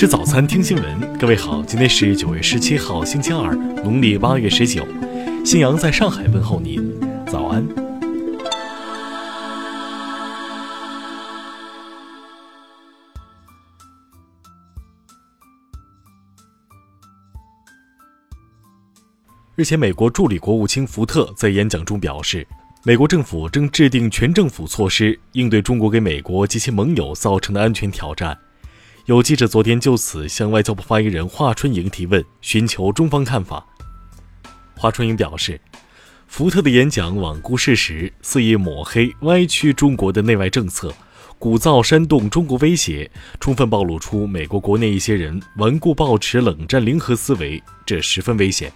吃早餐，听新闻。各位好，今天是九月十七号，星期二，农历八月十九。信阳在上海问候您，早安。日前，美国助理国务卿福特在演讲中表示，美国政府正制定全政府措施，应对中国给美国及其盟友造成的安全挑战。有记者昨天就此向外交部发言人华春莹提问，寻求中方看法。华春莹表示，福特的演讲罔顾事实，肆意抹黑、歪曲中国的内外政策，鼓噪煽动中国威胁，充分暴露出美国国内一些人顽固抱持冷战零和思维，这十分危险。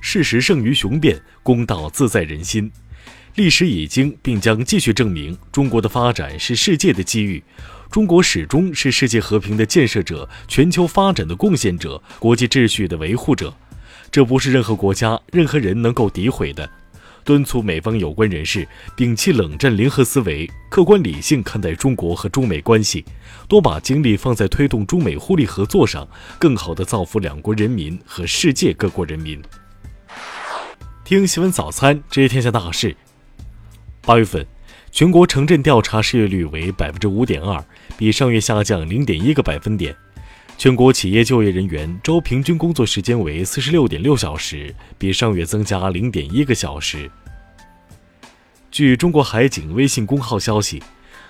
事实胜于雄辩，公道自在人心。历史已经并将继续证明，中国的发展是世界的机遇，中国始终是世界和平的建设者、全球发展的贡献者、国际秩序的维护者。这不是任何国家、任何人能够诋毁的。敦促美方有关人士摒弃冷战零和思维，客观理性看待中国和中美关系，多把精力放在推动中美互利合作上，更好地造福两国人民和世界各国人民。听新闻早餐，知天下大事。八月份，全国城镇调查失业率为百分之五点二，比上月下降零点一个百分点。全国企业就业人员周平均工作时间为四十六点六小时，比上月增加零点一个小时。据中国海警微信公号消息，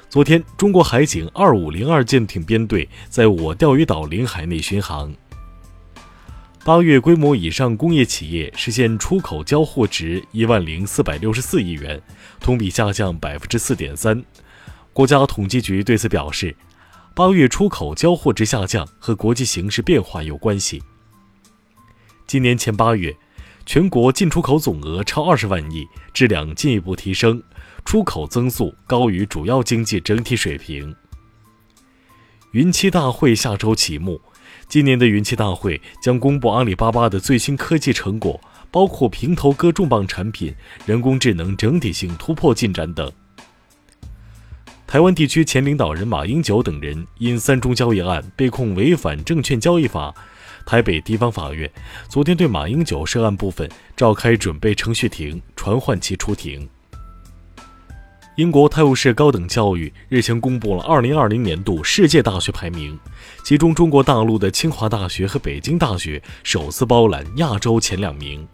昨天，中国海警二五零二舰艇编队在我钓鱼岛领海内巡航。八月规模以上工业企业实现出口交货值一万零四百六十四亿元，同比下降百分之四点三。国家统计局对此表示，八月出口交货值下降和国际形势变化有关系。今年前八月，全国进出口总额超二十万亿，质量进一步提升，出口增速高于主要经济整体水平。云栖大会下周启幕。今年的云栖大会将公布阿里巴巴的最新科技成果，包括平头哥重磅产品、人工智能整体性突破进展等。台湾地区前领导人马英九等人因三中交易案被控违反证券交易法，台北地方法院昨天对马英九涉案部分召开准备程序庭，传唤其出庭。英国泰晤士高等教育日前公布了2020年度世界大学排名，其中中国大陆的清华大学和北京大学首次包揽亚洲前两名。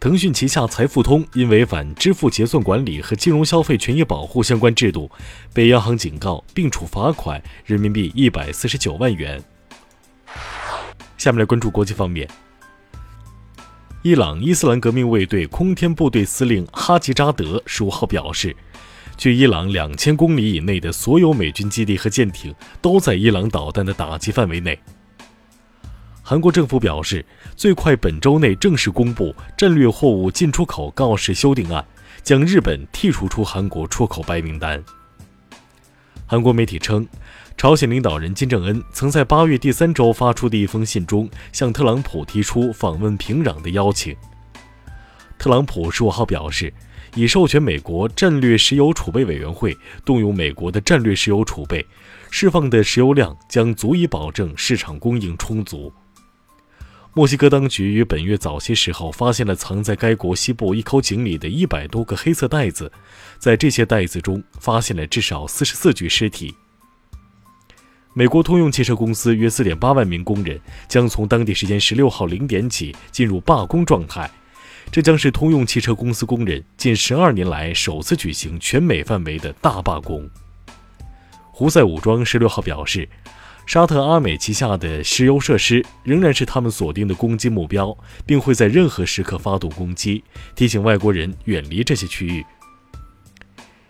腾讯旗下财付通因违反支付结算管理和金融消费权益保护相关制度，被央行警告并处罚款人民币149万元。下面来关注国际方面。伊朗伊斯兰革命卫队空天部队司令哈吉扎德十五号表示，距伊朗两千公里以内的所有美军基地和舰艇都在伊朗导弹的打击范围内。韩国政府表示，最快本周内正式公布战略货物进出口告示修订案，将日本剔除出韩国出口白名单。韩国媒体称。朝鲜领导人金正恩曾在八月第三周发出的一封信中，向特朗普提出访问平壤的邀请。特朗普十五号表示，已授权美国战略石油储备委员会动用美国的战略石油储备，释放的石油量将足以保证市场供应充足。墨西哥当局于本月早些时候发现了藏在该国西部一口井里的一百多个黑色袋子，在这些袋子中发现了至少四十四具尸体。美国通用汽车公司约四点八万名工人将从当地时间十六号零点起进入罢工状态，这将是通用汽车公司工人近十二年来首次举行全美范围的大罢工。胡塞武装十六号表示，沙特阿美旗下的石油设施仍然是他们锁定的攻击目标，并会在任何时刻发动攻击，提醒外国人远离这些区域。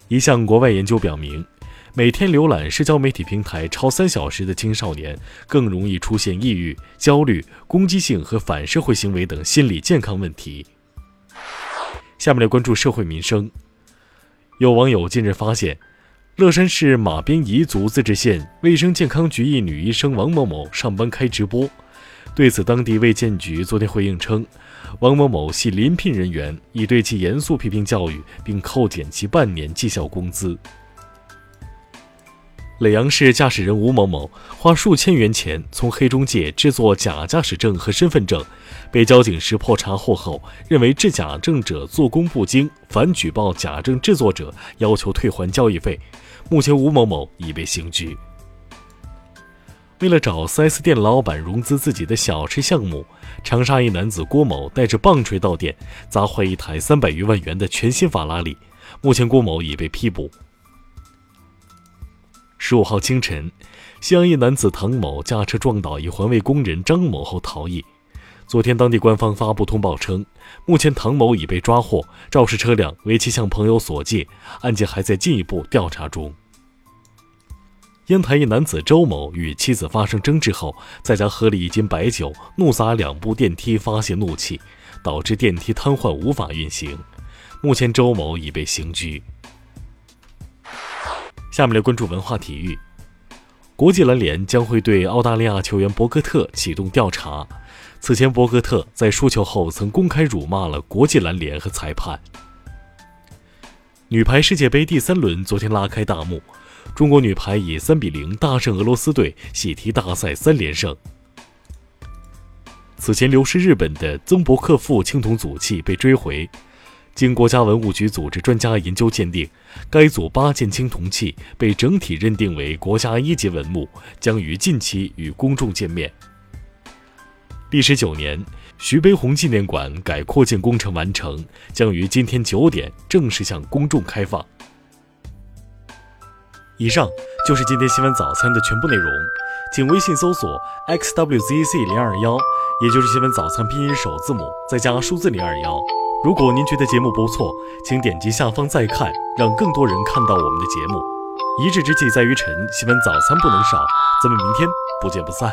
一项国外研究表明。每天浏览社交媒体平台超三小时的青少年，更容易出现抑郁、焦虑、攻击性和反社会行为等心理健康问题。下面来关注社会民生。有网友近日发现，乐山市马边彝族自治县卫生健康局一女医生王某某上班开直播。对此，当地卫健局昨天回应称，王某某系临聘人员，已对其严肃批评教育，并扣减其半年绩效工资。耒阳市驾驶人吴某某花数千元钱从黑中介制作假驾驶证和身份证，被交警识破查获后，认为制假证者做工不精，反举报假证制作者，要求退还交易费。目前，吴某某已被刑拘。为了找 4S 店老板融资自己的小吃项目，长沙一男子郭某带着棒槌到店，砸坏一台三百余万元的全新法拉利。目前，郭某已被批捕。十五号清晨，西安一男子唐某驾车撞倒一环卫工人张某后逃逸。昨天，当地官方发布通报称，目前唐某已被抓获，肇事车辆为其向朋友所借，案件还在进一步调查中。烟台一男子周某与妻子发生争执后，在家喝了一斤白酒，怒砸两部电梯，发泄怒气，导致电梯瘫痪无法运行。目前，周某已被刑拘。下面来关注文化体育。国际篮联将会对澳大利亚球员博格特启动调查。此前，博格特在输球后曾公开辱骂了国际篮联和裁判。女排世界杯第三轮昨天拉开大幕，中国女排以三比零大胜俄罗斯队，喜提大赛三连胜。此前流失日本的曾伯克夫青铜组器被追回。经国家文物局组织专家研究鉴定，该组八件青铜器被整体认定为国家一级文物，将于近期与公众见面。历时九年，徐悲鸿纪念馆改扩建工程完成，将于今天九点正式向公众开放。以上就是今天新闻早餐的全部内容，请微信搜索 xwzc 零二幺，也就是新闻早餐拼音首字母再加数字零二幺。如果您觉得节目不错，请点击下方再看，让更多人看到我们的节目。一日之计在于晨，新闻早餐不能少，咱们明天不见不散。